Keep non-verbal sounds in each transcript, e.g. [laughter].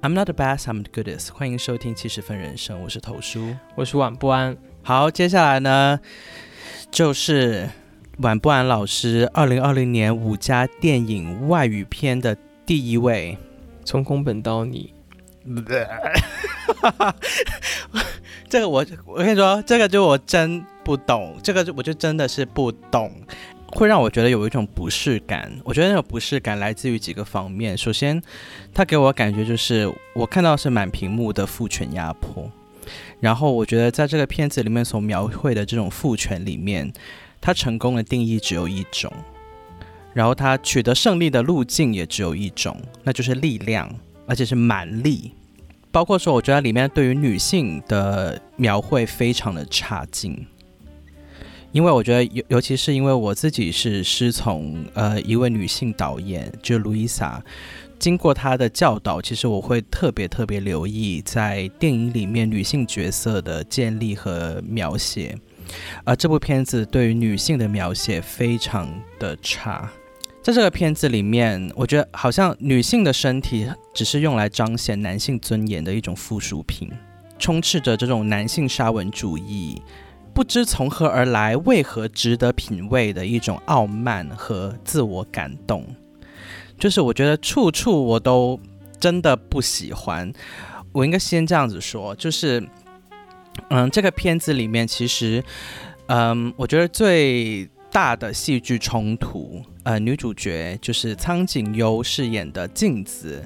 I'm not the best, I'm the goodest。欢迎收听七十分人生，我是头叔，我是晚不安。好，接下来呢，就是晚不安老师二零二零年五家电影外语片的第一位。从宫本到你，[laughs] 这个我我跟你说，这个就我真不懂，这个我就真的是不懂。会让我觉得有一种不适感。我觉得那种不适感来自于几个方面。首先，他给我感觉就是我看到是满屏幕的父权压迫。然后，我觉得在这个片子里面所描绘的这种父权里面，他成功的定义只有一种，然后他取得胜利的路径也只有一种，那就是力量，而且是蛮力。包括说，我觉得里面对于女性的描绘非常的差劲。因为我觉得，尤尤其是因为我自己是师从呃一位女性导演，就是卢伊莎，经过她的教导，其实我会特别特别留意在电影里面女性角色的建立和描写，而这部片子对于女性的描写非常的差，在这个片子里面，我觉得好像女性的身体只是用来彰显男性尊严的一种附属品，充斥着这种男性沙文主义。不知从何而来，为何值得品味的一种傲慢和自我感动，就是我觉得处处我都真的不喜欢。我应该先这样子说，就是，嗯，这个片子里面其实，嗯，我觉得最大的戏剧冲突，呃，女主角就是苍井优饰演的镜子。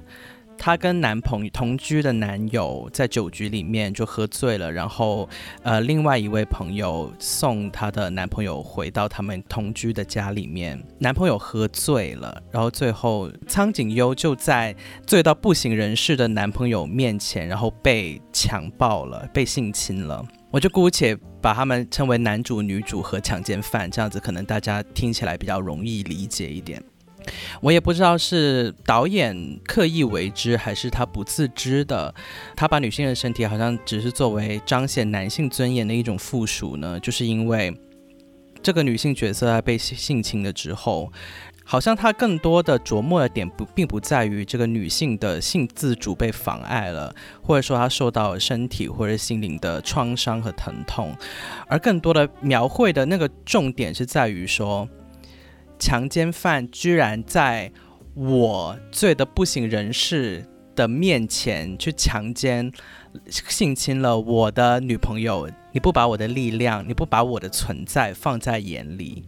她跟男朋友同居的男友在酒局里面就喝醉了，然后呃，另外一位朋友送她的男朋友回到他们同居的家里面，男朋友喝醉了，然后最后苍井优就在醉到不省人事的男朋友面前，然后被强暴了，被性侵了。我就姑且把他们称为男主、女主和强奸犯，这样子可能大家听起来比较容易理解一点。我也不知道是导演刻意为之，还是他不自知的。他把女性的身体好像只是作为彰显男性尊严的一种附属呢？就是因为这个女性角色在被性侵了之后，好像他更多的琢磨的点不并不在于这个女性的性自主被妨碍了，或者说她受到身体或者心灵的创伤和疼痛，而更多的描绘的那个重点是在于说。强奸犯居然在我醉得不省人事的面前去强奸、性侵了我的女朋友。你不把我的力量，你不把我的存在放在眼里，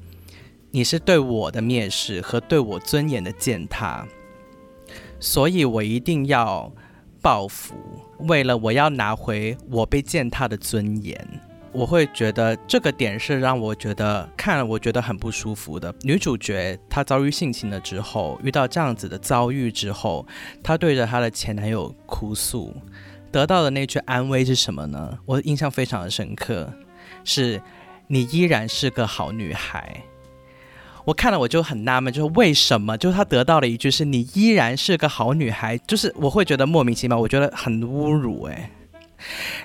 你是对我的蔑视和对我尊严的践踏。所以我一定要报复，为了我要拿回我被践踏的尊严。我会觉得这个点是让我觉得看了我觉得很不舒服的。女主角她遭遇性侵了之后，遇到这样子的遭遇之后，她对着她的前男友哭诉，得到的那句安慰是什么呢？我印象非常的深刻，是你依然是个好女孩。我看了我就很纳闷，就是为什么？就是她得到了一句是你依然是个好女孩，就是我会觉得莫名其妙，我觉得很侮辱哎。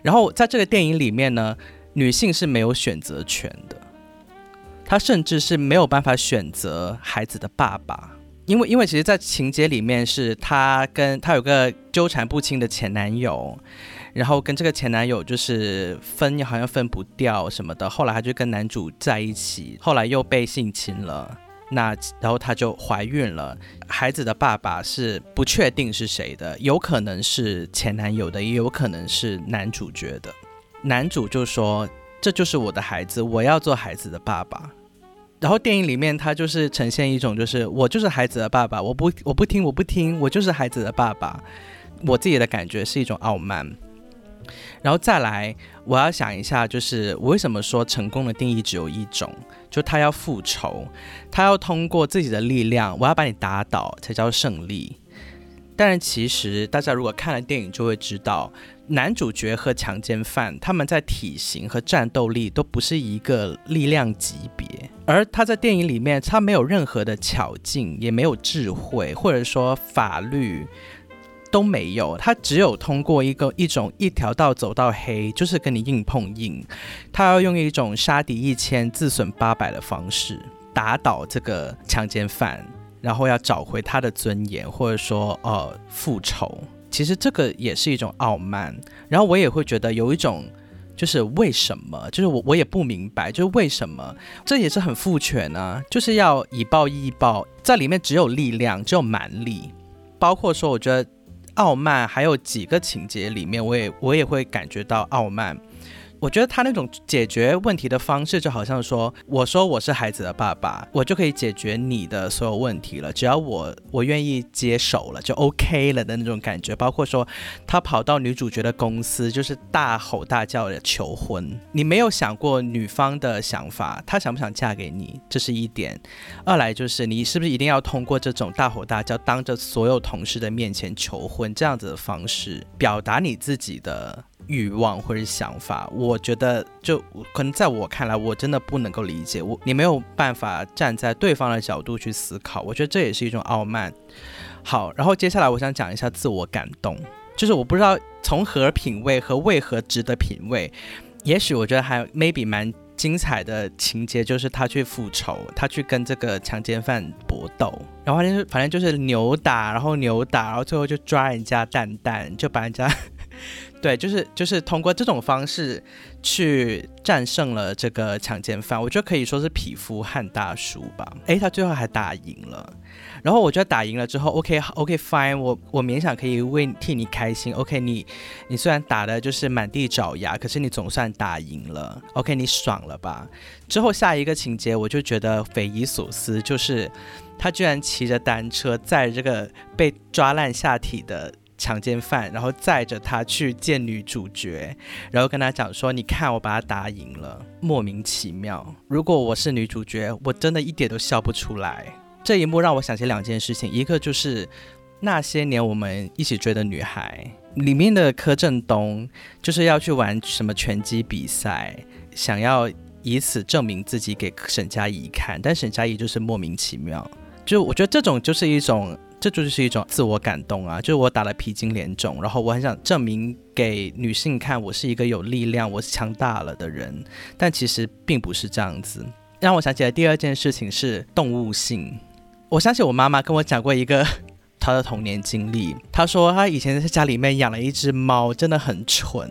然后在这个电影里面呢。女性是没有选择权的，她甚至是没有办法选择孩子的爸爸，因为因为其实，在情节里面是她跟她有个纠缠不清的前男友，然后跟这个前男友就是分好像分不掉什么的，后来她就跟男主在一起，后来又被性侵了，那然后她就怀孕了，孩子的爸爸是不确定是谁的，有可能是前男友的，也有可能是男主角的。男主就说：“这就是我的孩子，我要做孩子的爸爸。”然后电影里面他就是呈现一种，就是我就是孩子的爸爸，我不我不听我不听，我就是孩子的爸爸。我自己的感觉是一种傲慢。然后再来，我要想一下，就是我为什么说成功的定义只有一种，就他要复仇，他要通过自己的力量，我要把你打倒才叫胜利。但是其实大家如果看了电影就会知道。男主角和强奸犯，他们在体型和战斗力都不是一个力量级别，而他在电影里面，他没有任何的巧劲，也没有智慧，或者说法律都没有，他只有通过一个一种一条道走到黑，就是跟你硬碰硬，他要用一种杀敌一千自损八百的方式打倒这个强奸犯，然后要找回他的尊严，或者说呃复仇。其实这个也是一种傲慢，然后我也会觉得有一种。就是为什么？就是我我也不明白，就是为什么？这也是很父权呢，就是要以暴易暴，在里面只有力量，只有蛮力，包括说，我觉得傲慢还有几个情节里面，我也我也会感觉到傲慢。我觉得他那种解决问题的方式，就好像说，我说我是孩子的爸爸，我就可以解决你的所有问题了，只要我我愿意接手了，就 OK 了的那种感觉。包括说，他跑到女主角的公司，就是大吼大叫的求婚。你没有想过女方的想法，她想不想嫁给你，这是一点。二来就是你是不是一定要通过这种大吼大叫，当着所有同事的面前求婚这样子的方式，表达你自己的。欲望或者想法，我觉得就可能在我看来，我真的不能够理解我，你没有办法站在对方的角度去思考，我觉得这也是一种傲慢。好，然后接下来我想讲一下自我感动，就是我不知道从何品味和为何值得品味，也许我觉得还 maybe 蛮精彩的情节，就是他去复仇，他去跟这个强奸犯搏斗，然后就是反正就是扭打，然后扭打，然后最后就抓人家蛋蛋，就把人家。对，就是就是通过这种方式去战胜了这个强奸犯，我觉得可以说是匹夫汉大叔吧。诶，他最后还打赢了，然后我觉得打赢了之后，OK OK fine，我我勉强可以为替你开心。OK，你你虽然打的就是满地找牙，可是你总算打赢了。OK，你爽了吧？之后下一个情节我就觉得匪夷所思，就是他居然骑着单车在这个被抓烂下体的。强奸犯，然后载着他去见女主角，然后跟他讲说：“你看，我把他打赢了。”莫名其妙。如果我是女主角，我真的一点都笑不出来。这一幕让我想起两件事情，一个就是那些年我们一起追的女孩里面的柯震东，就是要去玩什么拳击比赛，想要以此证明自己给沈佳宜看，但沈佳宜就是莫名其妙。就我觉得这种就是一种。这就是一种自我感动啊！就是我打了皮筋脸肿，然后我很想证明给女性看，我是一个有力量、我是强大了的人。但其实并不是这样子。让我想起来第二件事情是动物性。我相信我妈妈跟我讲过一个 [laughs] 她的童年经历。她说她以前在家里面养了一只猫，真的很蠢，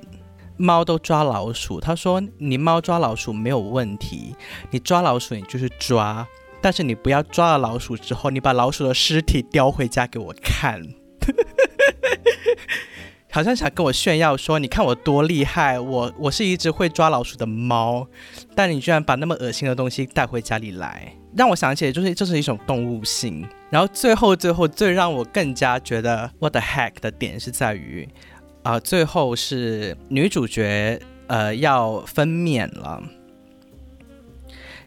猫都抓老鼠。她说你猫抓老鼠没有问题，你抓老鼠你就是抓。但是你不要抓了老鼠之后，你把老鼠的尸体叼回家给我看，[laughs] 好像想跟我炫耀说，你看我多厉害，我我是一只会抓老鼠的猫，但你居然把那么恶心的东西带回家里来，让我想起来就是这是一种动物性。然后最后最后最让我更加觉得 what the heck 的点是在于，啊，最后是女主角呃要分娩了。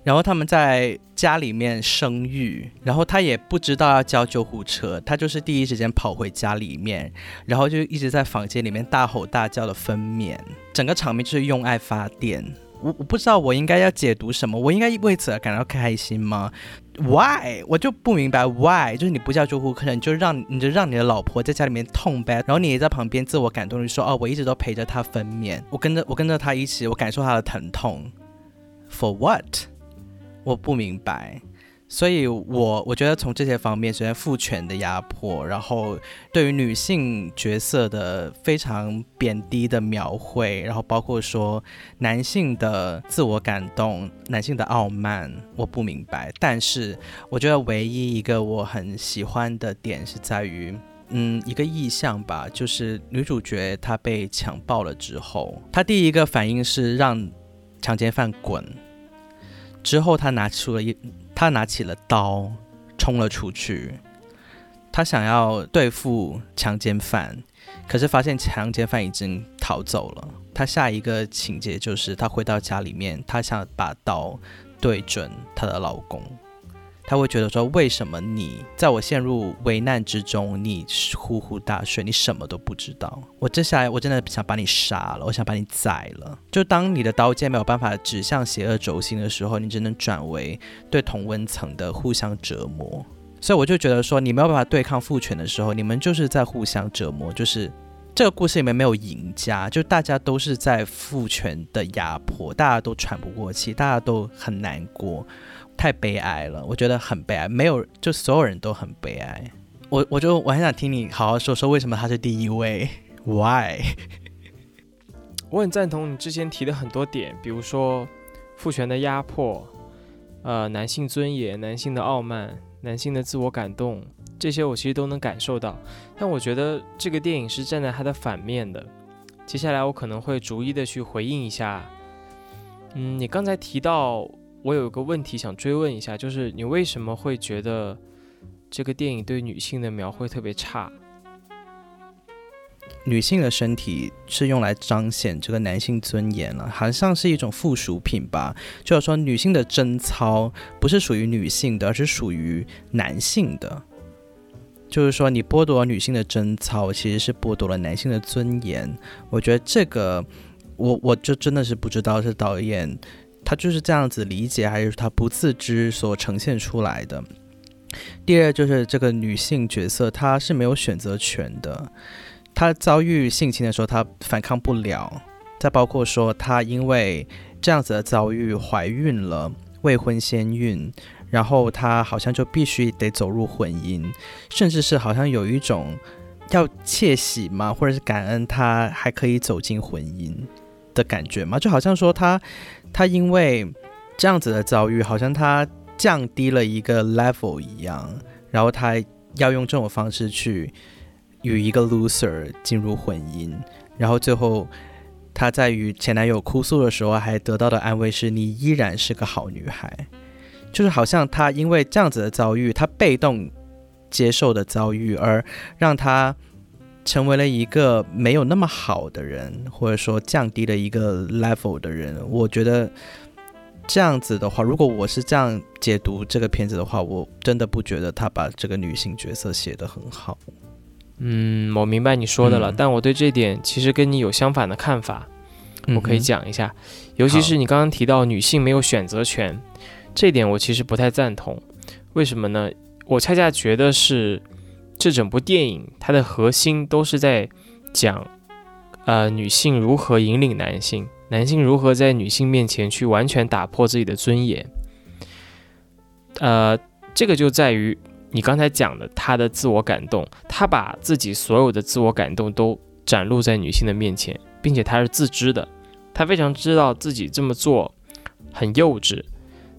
然后他们在家里面生育，然后他也不知道要叫救护车，他就是第一时间跑回家里面，然后就一直在房间里面大吼大叫的分娩，整个场面就是用爱发电。我我不知道我应该要解读什么，我应该为此而感到开心吗？Why？我就不明白 Why？就是你不叫救护车，你就让你就让你的老婆在家里面痛呗，然后你也在旁边自我感动，的说哦，我一直都陪着她分娩，我跟着我跟着她一起，我感受她的疼痛。For what？我不明白，所以我我觉得从这些方面，首先父权的压迫，然后对于女性角色的非常贬低的描绘，然后包括说男性的自我感动、男性的傲慢，我不明白。但是我觉得唯一一个我很喜欢的点是在于，嗯，一个意象吧，就是女主角她被强暴了之后，她第一个反应是让强奸犯滚。之后，他拿出了一，他拿起了刀，冲了出去。他想要对付强奸犯，可是发现强奸犯已经逃走了。他下一个情节就是，他回到家里面，他想把刀对准他的老公。他会觉得说，为什么你在我陷入危难之中，你呼呼大睡，你什么都不知道？我接下来我真的想把你杀了，我想把你宰了。就当你的刀剑没有办法指向邪恶轴心的时候，你只能转为对同温层的互相折磨。所以我就觉得说，你没有办法对抗父权的时候，你们就是在互相折磨。就是这个故事里面没有赢家，就大家都是在父权的压迫，大家都喘不过气，大家都很难过，太悲哀了。我觉得很悲哀，没有就所有人都很悲哀。我我就我很想听你好好说说为什么他是第一位，[laughs] Why？我很赞同你之前提的很多点，比如说父权的压迫，呃，男性尊严、男性的傲慢、男性的自我感动，这些我其实都能感受到。但我觉得这个电影是站在它的反面的。接下来我可能会逐一的去回应一下。嗯，你刚才提到我有个问题想追问一下，就是你为什么会觉得这个电影对女性的描绘特别差？女性的身体是用来彰显这个男性尊严了，好像是一种附属品吧。就是说，女性的贞操不是属于女性的，而是属于男性的。就是说，你剥夺了女性的贞操，其实是剥夺了男性的尊严。我觉得这个，我我就真的是不知道是导演他就是这样子理解，还是他不自知所呈现出来的。第二，就是这个女性角色，她是没有选择权的。她遭遇性侵的时候，她反抗不了。再包括说，她因为这样子的遭遇怀孕了，未婚先孕，然后她好像就必须得走入婚姻，甚至是好像有一种要窃喜嘛，或者是感恩她还可以走进婚姻的感觉嘛，就好像说她她因为这样子的遭遇，好像她降低了一个 level 一样，然后她要用这种方式去。与一个 loser 进入婚姻，然后最后她在与前男友哭诉的时候，还得到的安慰是：“你依然是个好女孩。”就是好像她因为这样子的遭遇，她被动接受的遭遇，而让她成为了一个没有那么好的人，或者说降低了一个 level 的人。我觉得这样子的话，如果我是这样解读这个片子的话，我真的不觉得他把这个女性角色写得很好。嗯，我明白你说的了，但我对这点其实跟你有相反的看法，我可以讲一下。尤其是你刚刚提到女性没有选择权，这点我其实不太赞同。为什么呢？我恰恰觉得是这整部电影它的核心都是在讲，呃，女性如何引领男性，男性如何在女性面前去完全打破自己的尊严。呃，这个就在于。你刚才讲的他的自我感动，他把自己所有的自我感动都展露在女性的面前，并且他是自知的，他非常知道自己这么做很幼稚，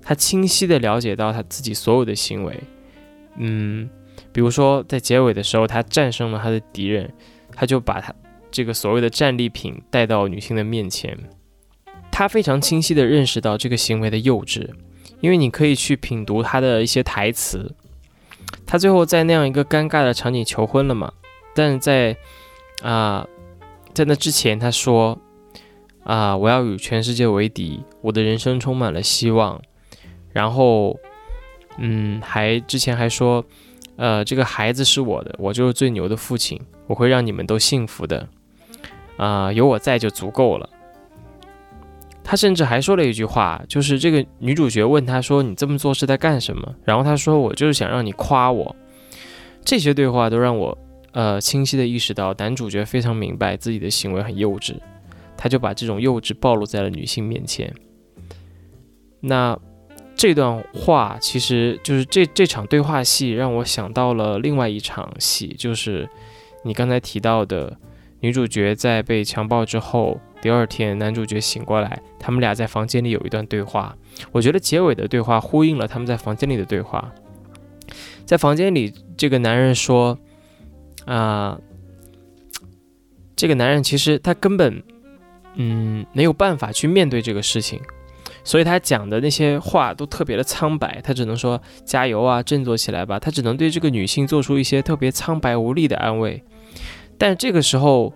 他清晰的了解到他自己所有的行为，嗯，比如说在结尾的时候，他战胜了他的敌人，他就把他这个所谓的战利品带到女性的面前，他非常清晰地认识到这个行为的幼稚，因为你可以去品读他的一些台词。他最后在那样一个尴尬的场景求婚了嘛？但在啊，在那之前他说啊，我要与全世界为敌，我的人生充满了希望。然后嗯，还之前还说，呃，这个孩子是我的，我就是最牛的父亲，我会让你们都幸福的啊，有我在就足够了。他甚至还说了一句话，就是这个女主角问他说：“你这么做是在干什么？”然后他说：“我就是想让你夸我。”这些对话都让我呃清晰的意识到，男主角非常明白自己的行为很幼稚，他就把这种幼稚暴露在了女性面前。那这段话其实就是这这场对话戏让我想到了另外一场戏，就是你刚才提到的女主角在被强暴之后。第二天，男主角醒过来，他们俩在房间里有一段对话。我觉得结尾的对话呼应了他们在房间里的对话。在房间里，这个男人说：“啊，这个男人其实他根本，嗯，没有办法去面对这个事情，所以他讲的那些话都特别的苍白。他只能说加油啊，振作起来吧。他只能对这个女性做出一些特别苍白无力的安慰。但这个时候。”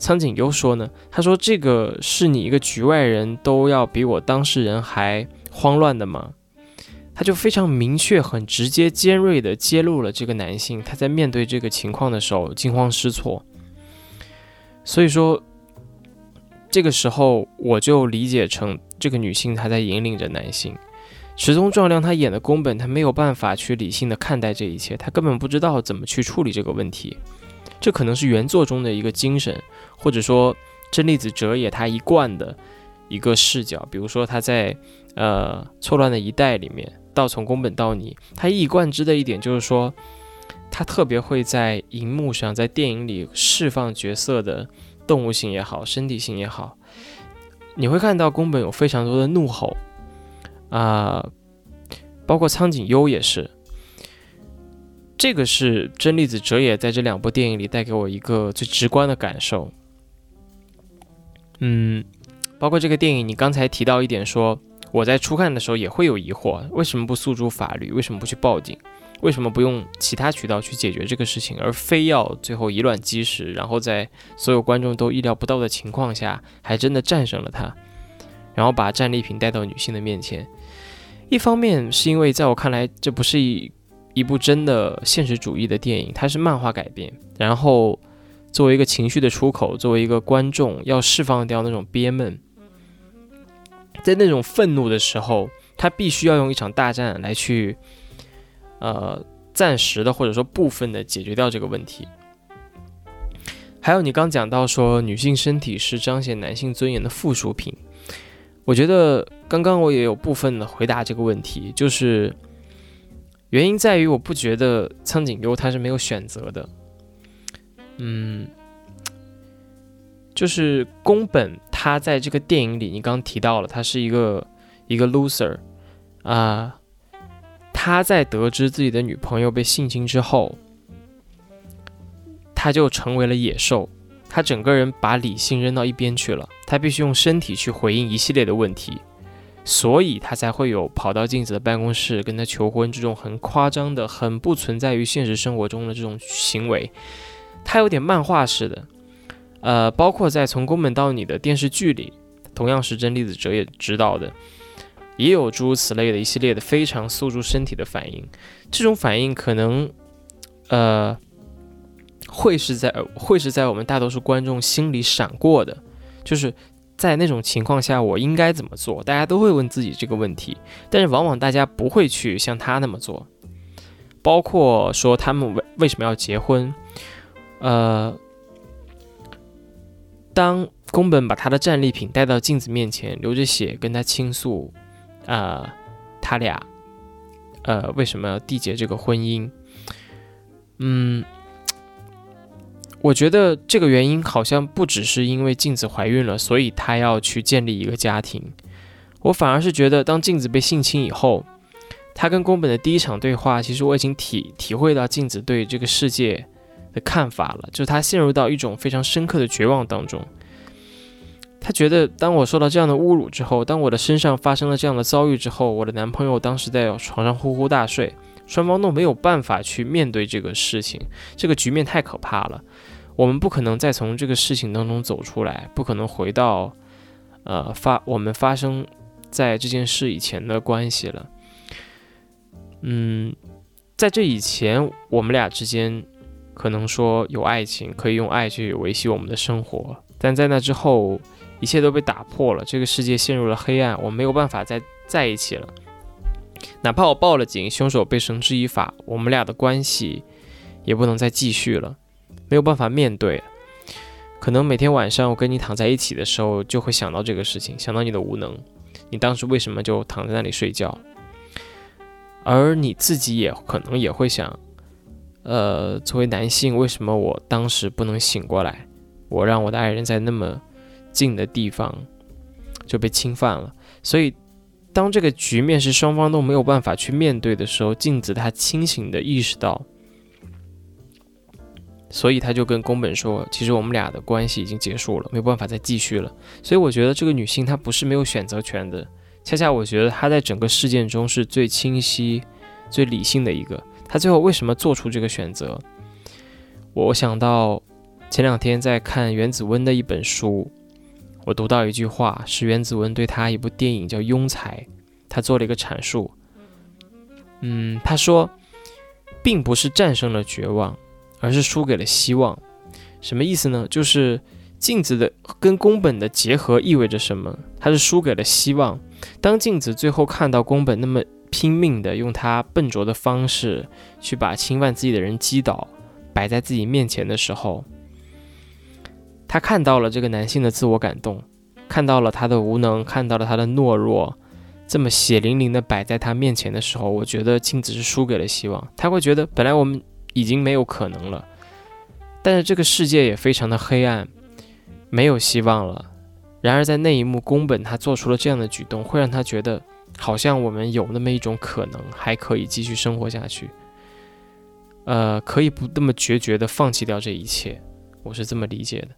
苍井优说呢，他说这个是你一个局外人都要比我当事人还慌乱的吗？他就非常明确、很直接、尖锐地揭露了这个男性他在面对这个情况的时候惊慌失措。所以说，这个时候我就理解成这个女性她在引领着男性，池宗壮亮他演的宫本，他没有办法去理性的看待这一切，他根本不知道怎么去处理这个问题。这可能是原作中的一个精神，或者说真利子哲也他一贯的一个视角。比如说他在呃错乱的一代里面，到从宫本到你，他一以贯之的一点就是说，他特别会在荧幕上，在电影里释放角色的动物性也好，身体性也好。你会看到宫本有非常多的怒吼，啊，包括苍井优也是。这个是真利子哲也在这两部电影里带给我一个最直观的感受。嗯，包括这个电影，你刚才提到一点，说我在初看的时候也会有疑惑，为什么不诉诸法律？为什么不去报警？为什么不用其他渠道去解决这个事情，而非要最后以卵击石，然后在所有观众都意料不到的情况下，还真的战胜了他，然后把战利品带到女性的面前？一方面是因为在我看来，这不是一。一部真的现实主义的电影，它是漫画改编，然后作为一个情绪的出口，作为一个观众要释放掉那种憋闷，在那种愤怒的时候，他必须要用一场大战来去，呃，暂时的或者说部分的解决掉这个问题。还有你刚讲到说女性身体是彰显男性尊严的附属品，我觉得刚刚我也有部分的回答这个问题，就是。原因在于，我不觉得苍井优他是没有选择的。嗯，就是宫本他在这个电影里，你刚提到了，他是一个一个 loser 啊。他在得知自己的女朋友被性侵之后，他就成为了野兽，他整个人把理性扔到一边去了，他必须用身体去回应一系列的问题。所以他才会有跑到镜子的办公室跟他求婚这种很夸张的、很不存在于现实生活中的这种行为，他有点漫画式的。呃，包括在从宫本到你的电视剧里，同样是真利子哲也知道的，也有诸如此类的一系列的非常诉诸身体的反应。这种反应可能，呃，会是在会是在我们大多数观众心里闪过的，就是。在那种情况下，我应该怎么做？大家都会问自己这个问题，但是往往大家不会去像他那么做。包括说他们为为什么要结婚？呃，当宫本把他的战利品带到镜子面前，流着血跟他倾诉，啊，他俩，呃，为什么要缔结这个婚姻？嗯。[tsk] 我觉得这个原因好像不只是因为镜子怀孕了，所以她要去建立一个家庭。我反而是觉得，当镜子被性侵以后，她跟宫本的第一场对话，其实我已经体体会到镜子对这个世界的看法了，就是她陷入到一种非常深刻的绝望当中。她觉得，当我受到这样的侮辱之后，当我的身上发生了这样的遭遇之后，我的男朋友当时在床上呼呼大睡，双方都没有办法去面对这个事情，这个局面太可怕了。我们不可能再从这个事情当中走出来，不可能回到，呃发我们发生在这件事以前的关系了。嗯，在这以前，我们俩之间可能说有爱情，可以用爱去维系我们的生活，但在那之后，一切都被打破了，这个世界陷入了黑暗，我没有办法再在一起了。哪怕我报了警，凶手被绳之以法，我们俩的关系也不能再继续了。没有办法面对，可能每天晚上我跟你躺在一起的时候，就会想到这个事情，想到你的无能，你当时为什么就躺在那里睡觉？而你自己也可能也会想，呃，作为男性，为什么我当时不能醒过来？我让我的爱人在那么近的地方就被侵犯了。所以，当这个局面是双方都没有办法去面对的时候，镜子他清醒的意识到。所以他就跟宫本说：“其实我们俩的关系已经结束了，没有办法再继续了。”所以我觉得这个女性她不是没有选择权的，恰恰我觉得她在整个事件中是最清晰、最理性的一个。她最后为什么做出这个选择？我想到前两天在看原子温的一本书，我读到一句话，是原子文对他一部电影叫《庸才》，他做了一个阐述。嗯，他说，并不是战胜了绝望。而是输给了希望，什么意思呢？就是镜子的跟宫本的结合意味着什么？他是输给了希望。当镜子最后看到宫本那么拼命的用他笨拙的方式去把侵犯自己的人击倒，摆在自己面前的时候，他看到了这个男性的自我感动，看到了他的无能，看到了他的懦弱，这么血淋淋的摆在他面前的时候，我觉得镜子是输给了希望。他会觉得本来我们已经没有可能了，但是这个世界也非常的黑暗。没有希望了。然而，在那一幕，宫本他做出了这样的举动，会让他觉得好像我们有那么一种可能，还可以继续生活下去。呃，可以不那么决绝的放弃掉这一切，我是这么理解的。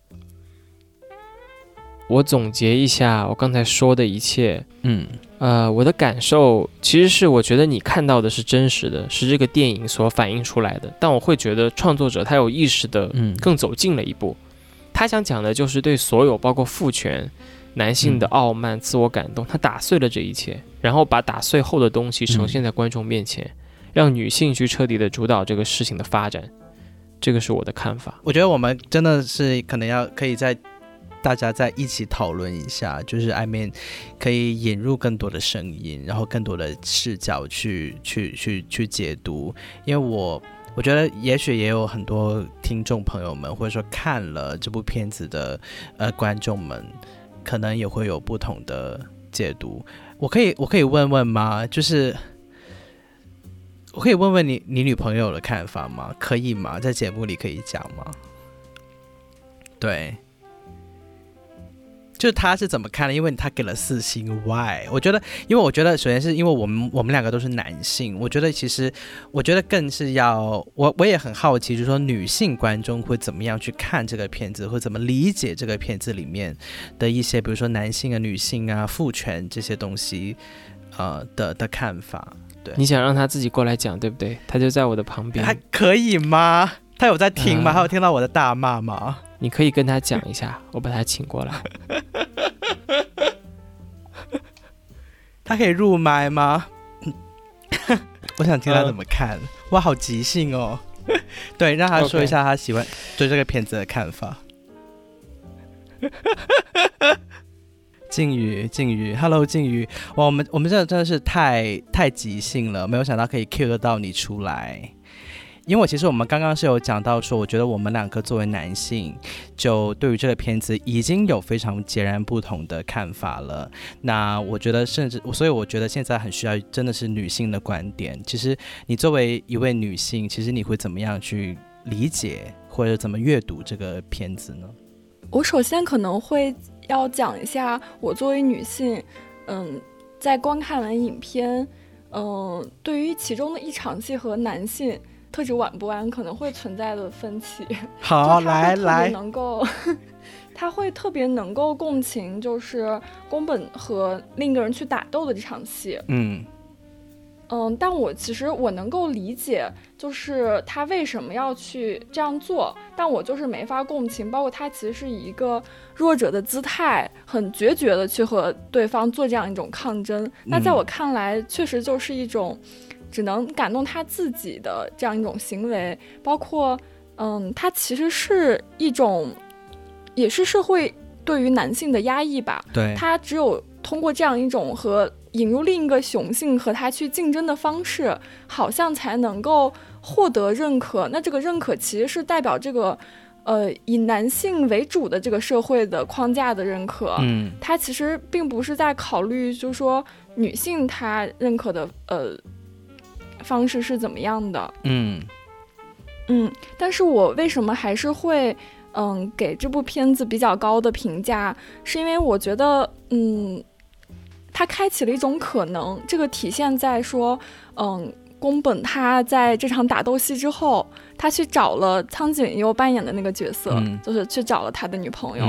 我总结一下我刚才说的一切，嗯，呃，我的感受其实是，我觉得你看到的是真实的，是这个电影所反映出来的。但我会觉得创作者他有意识的，嗯更走近了一步。他想讲的就是对所有包括父权、男性的傲慢、自我感动，他打碎了这一切，然后把打碎后的东西呈现在观众面前，让女性去彻底的主导这个事情的发展。这个是我的看法。我觉得我们真的是可能要可以在大家在一起讨论一下，就是 I mean 可以引入更多的声音，然后更多的视角去去去去解读，因为我。我觉得也许也有很多听众朋友们，或者说看了这部片子的呃观众们，可能也会有不同的解读。我可以我可以问问吗？就是我可以问问你你女朋友的看法吗？可以吗？在节目里可以讲吗？对。就是他是怎么看的？因为他给了四星 Y，我觉得，因为我觉得，首先是因为我们我们两个都是男性，我觉得其实，我觉得更是要我我也很好奇，就是说女性观众会怎么样去看这个片子，会怎么理解这个片子里面的一些，比如说男性啊、女性啊、父权这些东西，呃的的看法。对，你想让他自己过来讲，对不对？他就在我的旁边，还可以吗？他有在听吗？他有听到我的大骂吗？你可以跟他讲一下，我把他请过来。[laughs] 他可以入麦吗？[laughs] 我想听他怎么看。哇，好即兴哦！[laughs] 对，让他说一下他喜欢对这个片子的看法。靖宇，靖宇，Hello，靖宇，哇，我们我们这真的是太太即兴了，没有想到可以 Q 得到你出来。因为其实我们刚刚是有讲到说，我觉得我们两个作为男性，就对于这个片子已经有非常截然不同的看法了。那我觉得，甚至所以我觉得现在很需要真的是女性的观点。其实你作为一位女性，其实你会怎么样去理解或者怎么阅读这个片子呢？我首先可能会要讲一下，我作为女性，嗯，在观看完影片，嗯，对于其中的一场戏和男性。特指晚不安可能会存在的分歧。[laughs] 好，来来，能够，[laughs] 他会特别能够共情，就是宫本和另一个人去打斗的这场戏。嗯嗯，但我其实我能够理解，就是他为什么要去这样做，但我就是没法共情。包括他其实是以一个弱者的姿态，很决绝的去和对方做这样一种抗争。那在我看来，确实就是一种。只能感动他自己的这样一种行为，包括，嗯，他其实是一种，也是社会对于男性的压抑吧。对，他只有通过这样一种和引入另一个雄性和他去竞争的方式，好像才能够获得认可。那这个认可其实是代表这个，呃，以男性为主的这个社会的框架的认可。嗯，他其实并不是在考虑，就是说女性她认可的，呃。方式是怎么样的？嗯嗯，但是我为什么还是会嗯给这部片子比较高的评价？是因为我觉得嗯，它开启了一种可能。这个体现在说，嗯，宫本他在这场打斗戏之后，他去找了苍井优扮演的那个角色，就是去找了他的女朋友。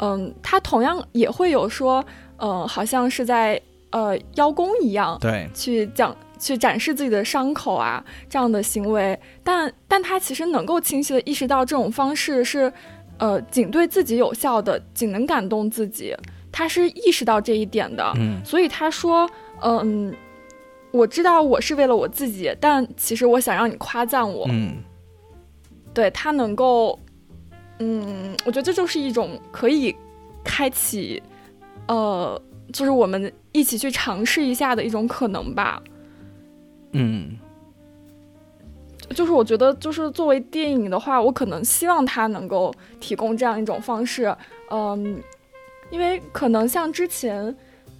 嗯，他同样也会有说，嗯，好像是在呃邀功一样，对，去讲。去展示自己的伤口啊，这样的行为，但但他其实能够清晰的意识到这种方式是，呃，仅对自己有效的，仅能感动自己，他是意识到这一点的，嗯，所以他说，嗯，我知道我是为了我自己，但其实我想让你夸赞我，嗯，对他能够嗯，我觉得这就是一种可以开启，呃，就是我们一起去尝试一下的一种可能吧。嗯。就是我觉得，就是作为电影的话，我可能希望它能够提供这样一种方式，嗯，因为可能像之前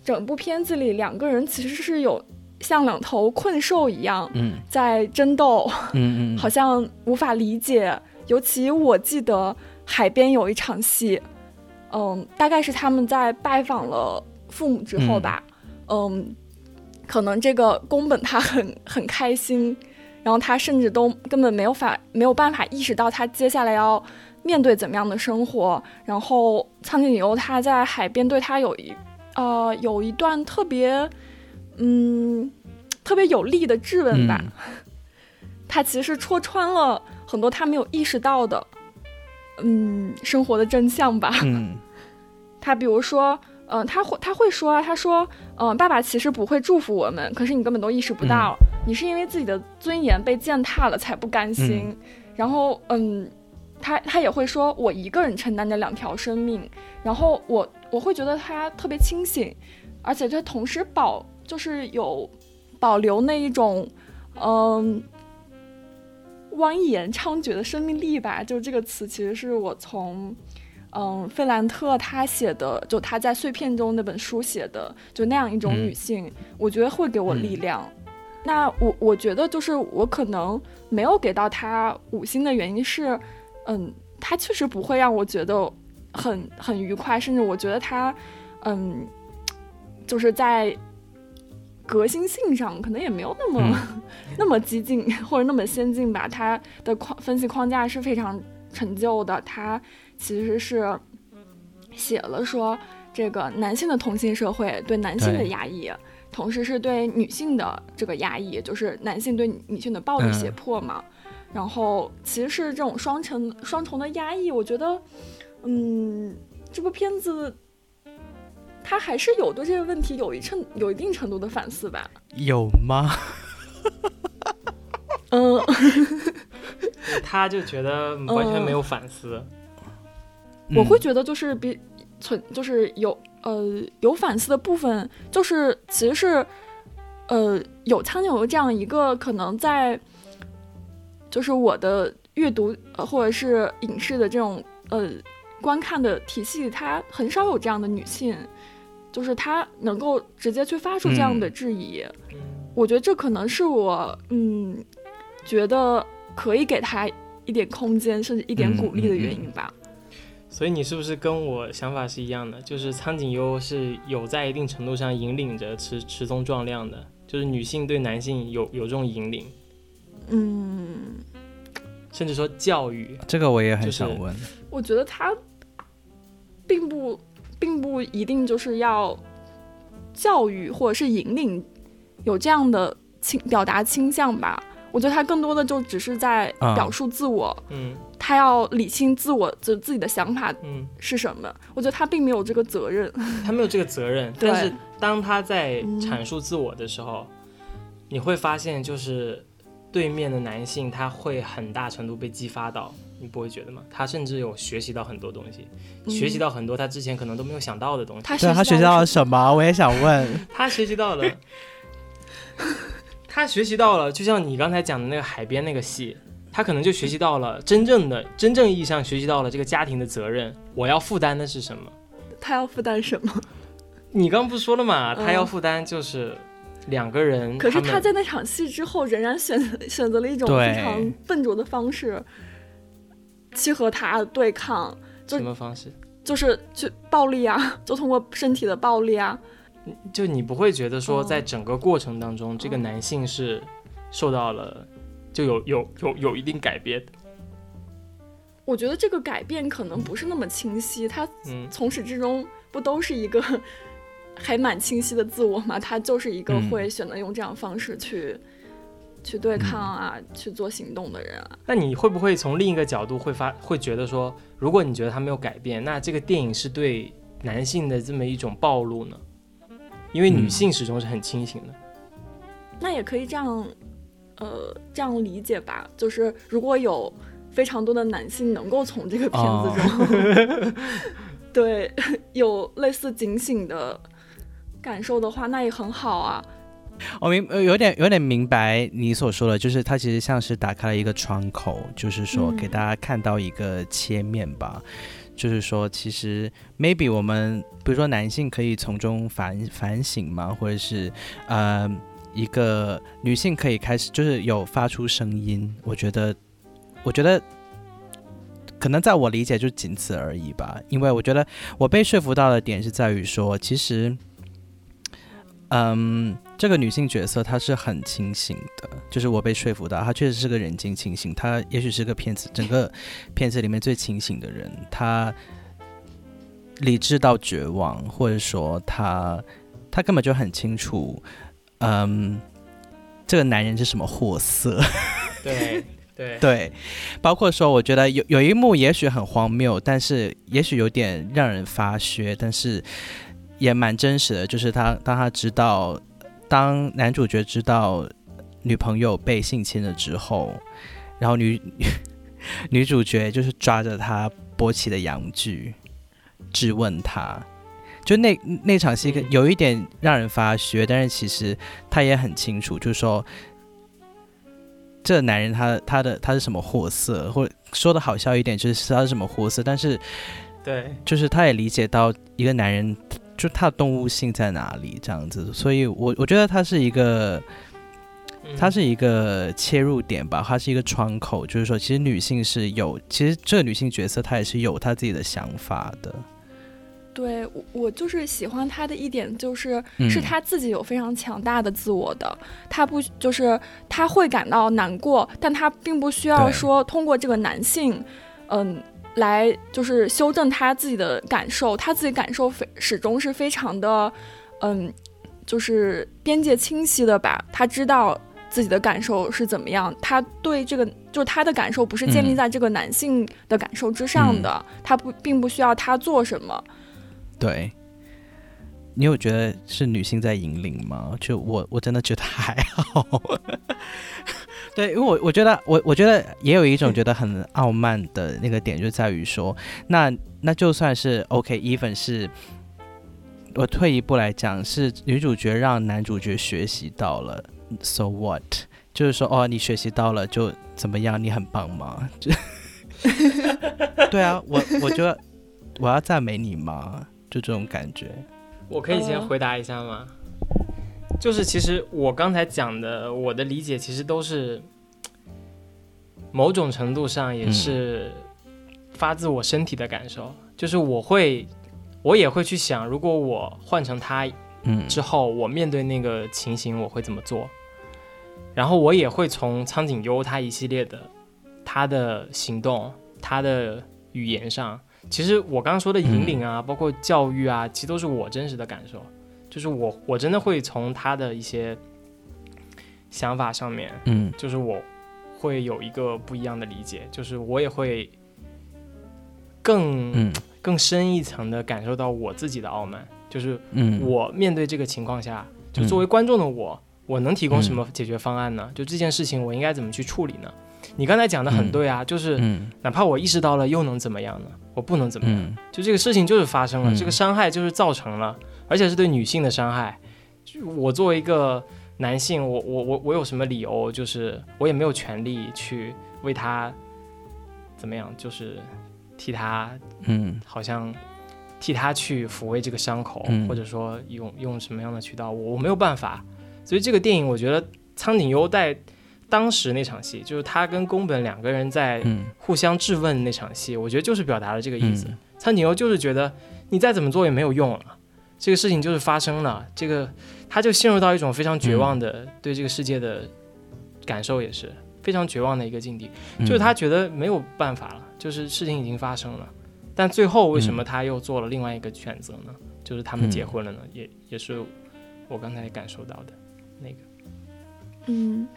整部片子里两个人其实是有像两头困兽一样嗯。在争斗，嗯嗯，[laughs] 好像无法理解。尤其我记得海边有一场戏，嗯，大概是他们在拜访了父母之后吧，嗯，可能这个宫本他很很开心，然后他甚至都根本没有法没有办法意识到他接下来要面对怎么样的生活。然后苍井优他在海边对他有一呃有一段特别嗯特别有力的质问吧。嗯他其实戳穿了很多他没有意识到的，嗯，生活的真相吧。嗯他比如说，嗯、他会他会说啊，他说，嗯、爸爸其实不会祝福我们，可是你根本都意识不到，你是因为自己的尊严被践踏了才不甘心。然后，嗯，他他也会说，我一个人承担着两条生命，然后我我会觉得他特别清醒，而且他同时保就是有保留那一种，嗯。蜿蜒猖獗的生命力吧，就这个词，其实是我从，嗯，费兰特他写的，就他在碎片中那本书写的，就那样一种嗯女性，我觉得会给我力量。那我我觉得就是我可能没有给到他五星的原因是，嗯，他确实不会让我觉得很很愉快，甚至我觉得他，嗯，就是在革新性上可能也没有那么、嗯 [laughs] 那么激进或者那么先进吧。他的框分析框架是非常陈旧的，他其实是写了说这个男性的同性社会对男性的压抑。同时是对女性的这个压抑，就是男性对女性的暴力嗯胁迫嘛。然后其实是这种双重双重的压抑，我觉得，嗯，这部片子他还是有对这个问题有一程有一定程度的反思吧。有吗？[laughs] 嗯，[laughs] 他就觉得完全没有反思。嗯我会觉得就是比存就是有呃有反思的部分，就是其实是呃有苍井优这样一个可能在就是我的阅读呃或者是影视的这种呃观看的体系，它很少有这样的女性，就是她能够直接去发出这样的质疑。嗯我觉得这可能是我嗯觉得可以给他一点空间，甚至一点嗯鼓励的原因吧。所以你是不是跟我想法是一样的？就是苍井优是有在一定程度上引领着池池松壮亮的，就是女性对男性有有这种引领，嗯。甚至说教育。这个我也很就是想问。我觉得他并不并不一定就是要教育或者是引领有这样的倾表达倾向吧。我觉得他更多的就只是在啊表述自我，嗯他要理清自我就自己的想法嗯，是什么。我觉得他并没有这个责任。他没有这个责任，但是当他在嗯阐述自我的时候，你会发现就是对面的男性他会很大程度被激发到，你不会觉得吗？他甚至有学习到很多东西，学习嗯到很多他之前可能都没有想到的东西。他对啊，他学习到了什么？我也想问。[laughs] 他学习到了，他学习到了，就像你刚才讲的那个海边那个戏，他可能就学习到了真正的、真正意义上学习到了这个家庭的责任，我要负担的是什么？他要负担什么？你刚不是说了嘛，嗯他要负担就是两个人，可是他在那场戏之后，仍然选择选择了一种非常笨拙的方式去和他对抗，就什么方式？就是去暴力啊，就通过身体的暴力啊。就你不会觉得说，嗯在整个过程当中，这个嗯男性是受到了就有有有有一定改变的，我觉得这个改变可能不是那么清晰，他嗯从始至终不都是一个还蛮清晰的自我嘛？他就是一个嗯会选择用这样方式去、去对抗啊，去做行动的人啊。那你会不会从另一个角度会发会觉得说，如果你觉得他没有改变，那这个电影是对男性的这么一种暴露呢？因为女嗯性始终是很清醒的。那也可以这样，呃，这样理解吧。就是如果有非常多的男性能够从这个片子中，[laughs] 对有类似警醒的感受的话，那也很好啊。我明有点有点明白你所说的，就是它其实像是打开了一个窗口，就是说给大家看到一个切面吧。就是说，其实 maybe 我们比如说男性可以从中反反省嘛，或者是呃一个女性可以开始就是有发出声音。我觉得，我觉得可能在我理解就仅此而已吧。因为我觉得我被说服到的点是在于说，其实，嗯。这个女性角色她是很清醒的，就是我被说服到，她确实是个人精清醒，她也许是个骗子，整个 [laughs] 片子里面最清醒的人，她理智到绝望，或者说她她根本就很清楚，嗯，这个男人是什么货色，[laughs] 对对对，包括说我觉得有有一幕也许很荒谬，但是也许有点让人发噱，但是也蛮真实的，就是他当他知道。当男主角知道女朋友被性侵了之后，然后女 [laughs] 女主角就是抓着他勃起的阳具质问他，就那那场戏有一点让人发噱，但是其实他也很清楚，就是说这男人他他的他是什么货色，或者说的好笑一点就是他是什么货色，但是对，就是他也理解到一个男人。就它的动物性在哪里这样子，所以我我觉得它是一个，它是一个切入点吧，它是一个窗口，就是说，其实女性是有，其实这个女性角色她也是有她自己的想法的。对，我我就是喜欢她的一点就是，是她自己有非常强大的自我的，她不就是她会感到难过，但她并不需要说通过这个男性，嗯。来就是修正他自己的感受，他自己感受非始终是非常的，嗯，就是边界清晰的吧。他知道自己的感受是怎么样，他对这个就是他的感受不是建立在这个男性的感受之上的，他不并不需要他做什么。对，你有觉得是女性在引领吗？就我我真的觉得还好。对，因为我我觉得我我觉得也有一种觉得很傲慢的那个点，就在于说，那那就算是 OK，even 是，我退一步来讲，是女主角让男主角学习到了，so what？就是说，哦，你学习到了就怎么样？你很棒吗？[laughs] 就，对啊，我我觉得我要赞美你吗？就这种感觉。我可以先回答一下吗？就是其实我刚才讲的，我的理解其实都是某种程度上也是发自我身体的感受。就是我会，我也会去想，如果我换成他，嗯，之后我面对那个情形，我会怎么做？然后我也会从苍井优他一系列的他的行动、他的语言上，其实我刚刚说的引领啊，包括教育啊，其实都是我真实的感受。就是我，我真的会从他的一些想法上面，嗯，就是我会有一个不一样的理解，就是我也会更更深一层的感受到我自己的傲慢，就是我面对这个情况下，就作为观众的我，我能提供什么解决方案呢？就这件事情我应该怎么去处理呢？你刚才讲的很对啊，就是哪怕我意识到了，又能怎么样呢？我不能怎么样，就这个事情就是发生了，这个伤害就是造成了。而且是对女性的伤害，就我作为一个男性，我我我我有什么理由？就是我也没有权利去为他怎么样，就是替他，嗯，好像替他去抚慰这个伤口，或者说用用什么样的渠道，我我没有办法。所以这个电影，我觉得苍井优在当时那场戏，就是他跟宫本两个人在互相质问那场戏，我觉得就是表达了这个意思。苍井优就是觉得你再怎么做也没有用了。这个事情就是发生了，这个他就陷入到一种非常绝望的对这个世界的感受，也是非常绝望的一个境地。就是他觉得没有办法了，就是事情已经发生了，但最后为什么他又做了另外一个选择呢？就是他们结婚了呢？也也是我刚才感受到的那个。嗯，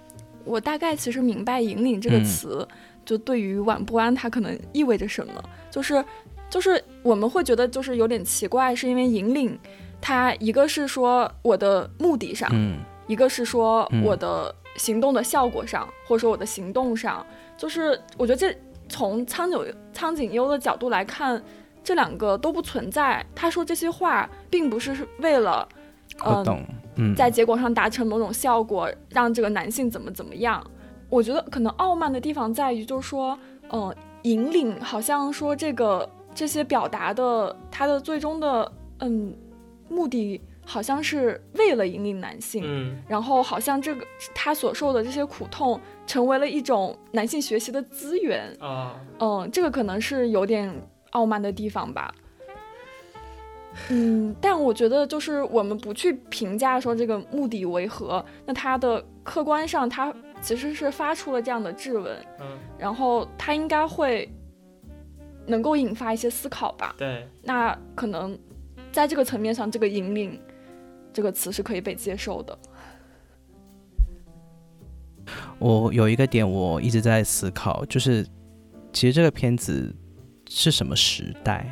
我大概其实明白“引领”这个词，就对于晚不安，它可能意味着什么，就是。就是我们会觉得就是有点奇怪，是因为引领，它一个是说我的目的上，嗯，一个是说我的行动的效果上，或者说我的行动上，就是我觉得这从苍井苍井优的角度来看，这两个都不存在。他说这些话，并不是为了，嗯，在结果上达成某种效果，让这个男性怎么怎么样。我觉得可能傲慢的地方在于，就是说，嗯，引领好像说这个这些表达的他的最终的嗯目的。好像是为了引领男性，嗯，然后好像这个他所受的这些苦痛成为了一种男性学习的资源啊，嗯，这个可能是有点傲慢的地方吧，嗯，但我觉得就是我们不去评价说这个目的为何，那他的客观上他其实是发出了这样的质问，嗯，然后他应该会能够引发一些思考吧，对，那可能在这个层面上，这个引领。这个词是可以被接受的。我有一个点，我一直在思考，就是其实这个片子是什么时代？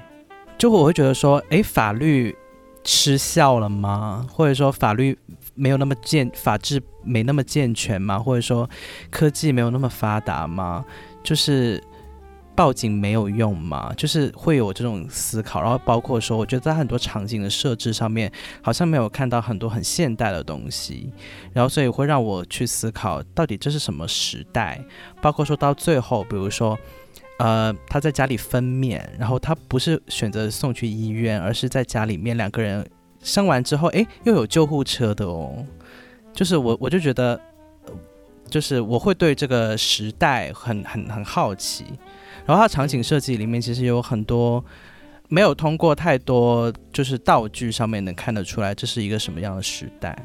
就我会觉得说，哎，法律失效了吗？或者说法律没有那么健，法治没那么健全吗？或者说科技没有那么发达吗？就是。报警没有用吗？就是会有这种思考，然后包括说，我觉得在很多场景的设置上面，好像没有看到很多很现代的东西，然后所以会让我去思考，到底这是什么时代？包括说到最后，比如说，呃，他在家里分娩，然后他不是选择送去医院，而是在家里面两个人生完之后，诶，又有救护车的哦，就是我我就觉得，就是我会对这个时代很很很好奇。然后它场景设计里面其实有很多没有通过太多，就是道具上面能看得出来这是一个什么样的时代。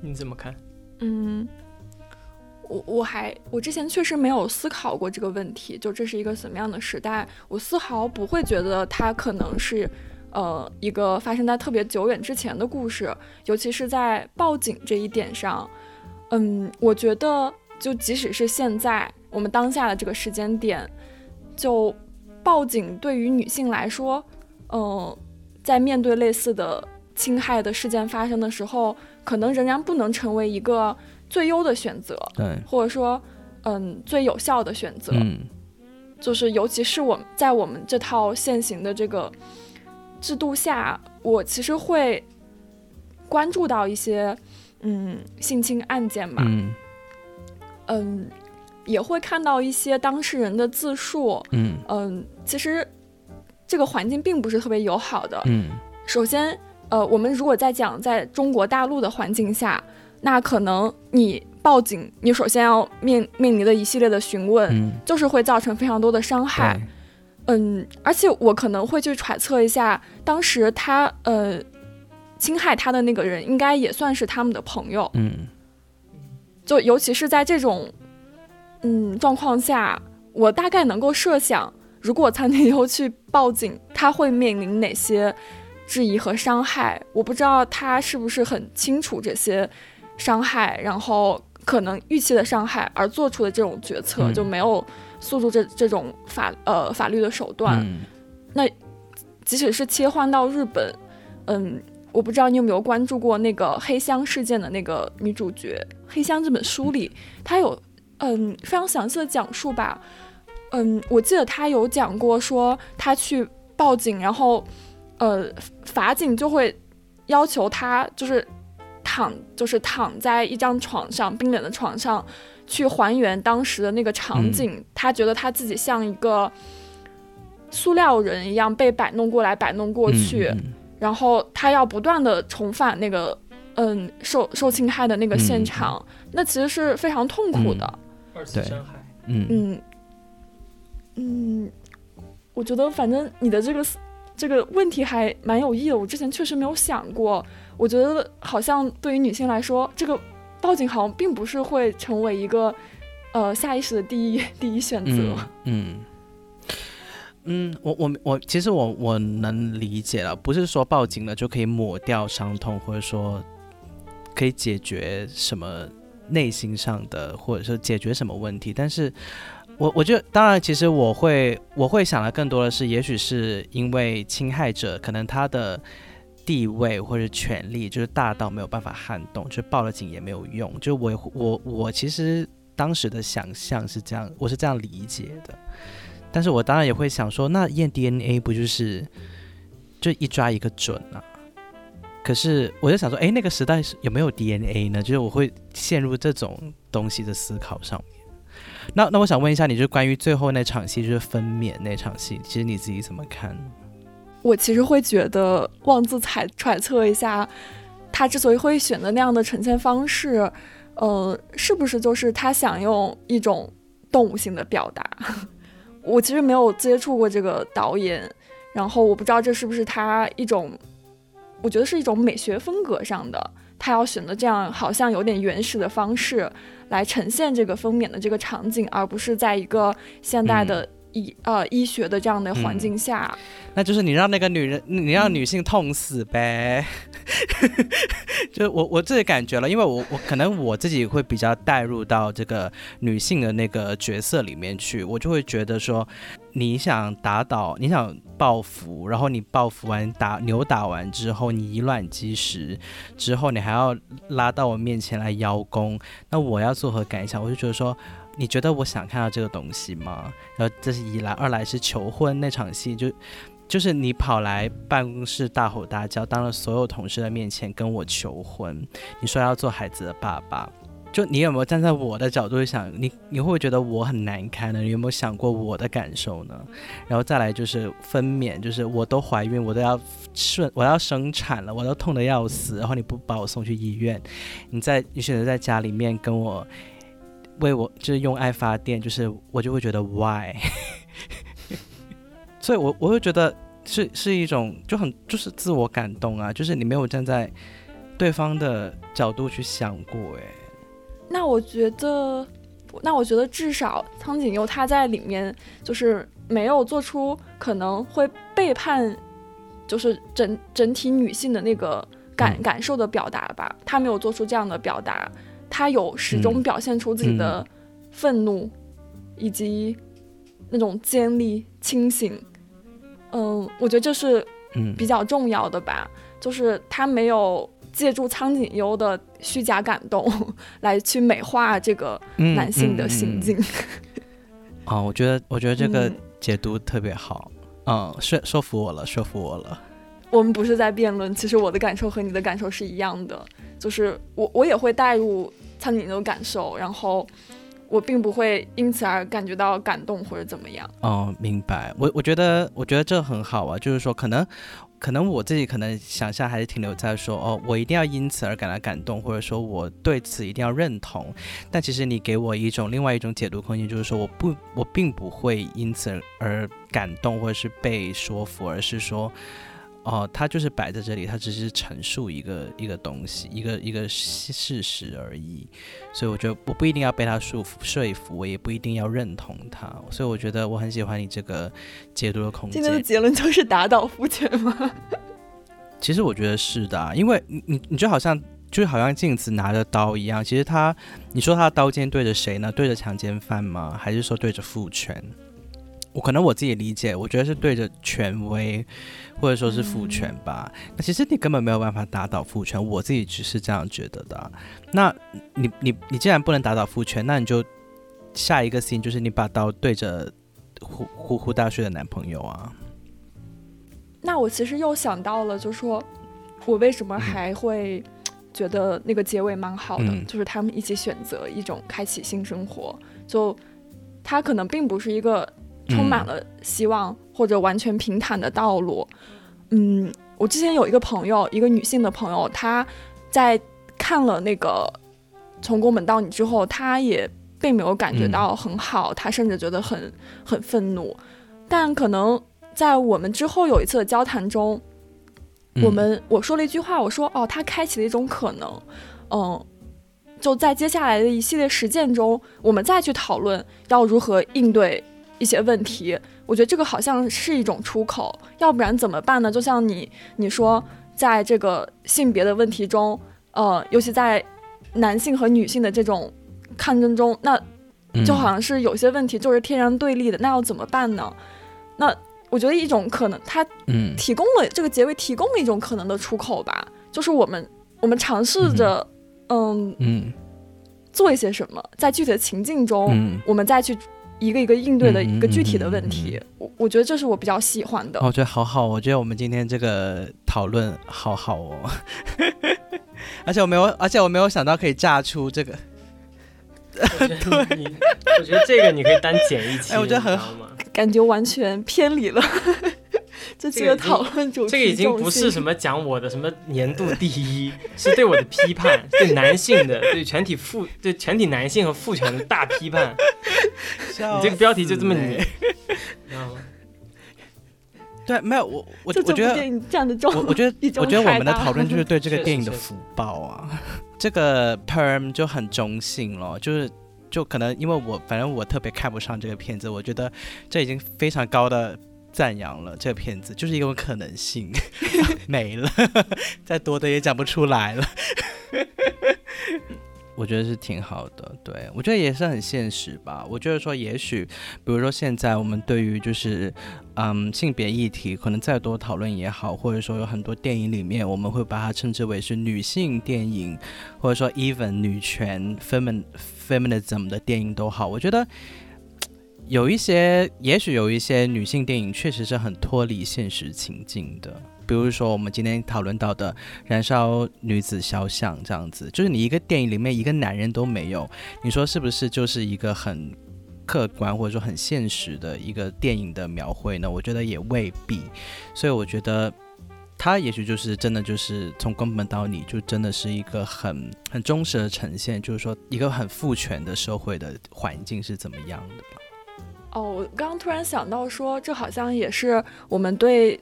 你怎么看？嗯，我我还我之前确实没有思考过这个问题，就这是一个什么样的时代，我丝毫不会觉得它可能是呃一个发生在特别久远之前的故事，尤其是在报警这一点上，嗯，我觉得就即使是现在我们当下的这个时间点。就报警对于女性来说，嗯，在面对类似的侵害的事件发生的时候，可能仍然不能成为一个最优的选择，对，或者说，嗯，最有效的选择。嗯，就是尤其是我们在我们这套现行的这个制度下，我其实会关注到一些，嗯，性侵案件吧，嗯，嗯。也会看到一些当事人的自述，嗯嗯，其实这个环境并不是特别友好的，嗯。首先，呃，我们如果在讲在中国大陆的环境下，那可能你报警，你首先要面面临的一系列的询问，就是会造成非常多的伤害，嗯。而且我可能会去揣测一下，当时他呃侵害他的那个人，应该也算是他们的朋友，嗯。就尤其是在这种。嗯，状况下，我大概能够设想，如果苍井优去报警，他会面临哪些质疑和伤害。我不知道他是不是很清楚这些伤害，然后可能预期的伤害而做出的这种决策，就没有诉诸这这种法呃法律的手段。那即使是切换到日本，嗯，我不知道你有没有关注过那个黑箱事件的那个女主角。黑箱这本书里，她有。嗯，非常详细的讲述吧。嗯，我记得他有讲过，说他去报警，然后，呃，法警就会要求他就是躺，就是躺在一张床上，冰冷的床上，去还原当时的那个场景。他觉得他自己像一个塑料人一样被摆弄过来，摆弄过去，然后他要不断的重返那个嗯受受侵害的那个现场，那其实是非常痛苦的。二次伤害，嗯嗯嗯，我觉得反正你的这个这个问题还蛮有意的，我之前确实没有想过。我觉得好像对于女性来说，这个报警好像并不是会成为一个呃下意识的第一第一选择。嗯嗯，我我我其实我我能理解了，不是说报警了就可以抹掉伤痛，或者说可以解决什么。内心上的，或者说解决什么问题，但是我我觉得，当然，其实我会我会想的更多的是，也许是因为侵害者可能他的地位或者权力就是大到没有办法撼动，就报了警也没有用。就我我我其实当时的想象是这样，我是这样理解的。但是我当然也会想说，那验 DNA 不就是就一抓一个准啊？可是我就想说，哎，那个时代是有没有 DNA 呢？就是我会陷入这种东西的思考上面。那那我想问一下，你就关于最后那场戏，就是分娩那场戏，其实你自己怎么看？我其实会觉得妄自揣揣测一下，他之所以会选择那样的呈现方式，呃，是不是就是他想用一种动物性的表达？[laughs] 我其实没有接触过这个导演，然后我不知道这是不是他一种。我觉得是一种美学风格上的，他要选择这样好像有点原始的方式来呈现这个分娩的这个场景，而不是在一个现代的医呃医学的这样的环境下。那就是你让那个女人，你让女性痛死呗。[laughs] 就我我自己感觉了，因为我我可能我自己会比较带入到这个女性的那个角色里面去，我就会觉得说。你想打倒，你想报复，然后你报复完打扭打完之后，你以卵击石之后，你还要拉到我面前来邀功，那我要作何感想？我就觉得说，你觉得我想看到这个东西吗？然后这是一来，二来是求婚那场戏，就就是你跑来办公室大吼大叫，当着所有同事的面前跟我求婚，你说要做孩子的爸爸。就你有没有站在我的角度想，你你会不会觉得我很难堪呢？你有没有想过我的感受呢？然后再来就是分娩，就是我都怀孕，我都要顺，我要生产了，我都痛得要死，然后你不把我送去医院，你在你选择在家里面跟我为我就是用爱发电，就是我就会觉得 why？[laughs] 所以我我会觉得是是一种就很就是自我感动啊，就是你没有站在对方的角度去想过，哎。那我觉得，那我觉得至少苍井优他在里面就是没有做出可能会背叛，就是整整体女性的那个感感受的表达吧。他没有做出这样的表达，他有始终表现出自己的愤怒以及那种尖利清醒。嗯，我觉得这是比较重要的吧，就是他没有。借助苍井优的虚假感动来去美化这个男性的心境。哦，我觉得，我觉得这个解读特别好，嗯，说说服我了，说服我了。我们不是在辩论，其实我的感受和你的感受是一样的，就是我我也会带入苍井优的感受，然后我并不会因此而感觉到感动或者怎么样。哦，明白。我我觉得，我觉得这很好啊，就是说可能。可能我自己可能想象还是停留在说哦，我一定要因此而感到感动，或者说我对此一定要认同。但其实你给我一种另外一种解读空间，就是说我不，我并不会因此而感动或者是被说服，而是说。哦，他就是摆在这里，他只是陈述一个一个东西，一个一个事实而已。所以我觉得我不一定要被他束缚说服，我也不一定要认同他。所以我觉得我很喜欢你这个解读的空间。今天的结论就是打倒父权吗？[laughs] 其实我觉得是的，因为你你你就好像就好像镜子拿着刀一样。其实他，你说他的刀尖对着谁呢？对着强奸犯吗？还是说对着父权？我可能我自己理解，我觉得是对着权威，或者说是父权吧。那其实你根本没有办法打倒父权，我自己只是这样觉得的。那你你你既然不能打倒父权，那你就下一个 scene 就是你把刀对着呼呼呼大睡的男朋友啊。那我其实又想到了，就是说我为什么还会觉得那个结尾蛮好的，就是他们一起选择一种开启新生活，就他可能并不是一个。充满了希望或者完全平坦的道路。嗯，我之前有一个朋友，一个女性的朋友，她在看了那个《从宫本到你》之后，她也并没有感觉到很好，她甚至觉得很很愤怒。但可能在我们之后有一次的交谈中，我们我说了一句话，我说：“哦，他开启了一种可能。”嗯，就在接下来的一系列实践中，我们再去讨论要如何应对。一些问题，我觉得这个好像是一种出口，要不然怎么办呢？就像你你说，在这个性别的问题中，呃，尤其在男性和女性的这种抗争中，那就好像是有些问题就是天然对立的，那要怎么办呢？那我觉得一种可能，它提供了这个结尾提供了一种可能的出口吧，就是我们我们尝试着，嗯嗯，做一些什么，在具体的情境中，我们再去。一个一个应对的嗯一个具体的问题。我我觉得这是我比较喜欢的。我觉得好好，我觉得我们今天这个讨论好好哦，[laughs] 而且我没有，而且我没有想到可以炸出这个，我觉得你，我觉得这个你可以单剪一期，[laughs] 哎我觉得很你知道吗？感觉完全偏离了这期的讨论主题。这个已经不是什么讲我的什么年度第一，[laughs] 是对我的批判，对男性的，对全体父，对全体男性和父权的大批判。[laughs] 你这个标题就这么你你，知道吗？对，没有我我就我觉得这部电影占的重，我我觉得我觉得我们的讨论就是对这个电影的福报啊，这个 term 就很中性了，就是。就可能因为我反正我特别看不上这个片子，我觉得这已经非常高的赞扬了。这个片子就是一种可能性 [laughs] 没了，[laughs] 再多的也讲不出来了。[laughs] 我觉得是挺好的，对我觉得也是很现实吧。我觉得说，也许比如说现在我们对于就是嗯性别议题，可能再多讨论也好，或者说有很多电影里面我们会把它称之为是女性电影，或者说 even 女权 femin feminism 的电影都好，我觉得。有一些，也许有一些女性电影确实是很脱离现实情境的，比如说我们今天讨论到的《燃烧女子肖像》这样子，就是你一个电影里面一个男人都没有，你说是不是就是一个很客观或者说很现实的一个电影的描绘呢？我觉得也未必，所以我觉得它也许就是真的就是从根本到底就真的是一个很很忠实的呈现，就是说一个很父权的社会的环境是怎么样的吧。哦，我刚刚突然想到说，这好像也是我们对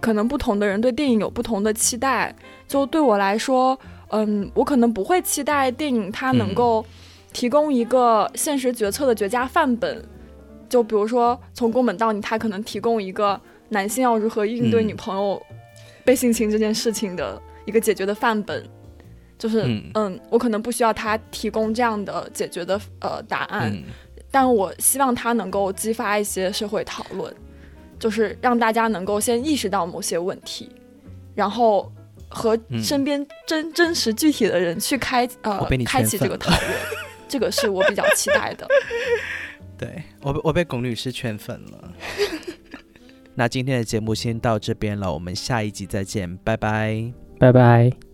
可能不同的人对电影有不同的期待。就对我来说，嗯，我可能不会期待电影它能够提供一个现实决策的绝佳范本。就比如说从宫本到你，他可能提供一个男性要如何应对嗯女朋友被性侵这件事情的一个解决的范本。就是嗯嗯，我可能不需要他提供这样的解决的呃答案。嗯但我希望它能够激发一些社会讨论，就是让大家能够先意识到某些问题，然后和嗯身边真、真实具体的人去开呃开启这个讨论，这个是我比较期待的。[laughs] 对我被我被龚律师圈粉了。[laughs] 那今天的节目先到这边了，我们下一集再见，拜拜。拜拜。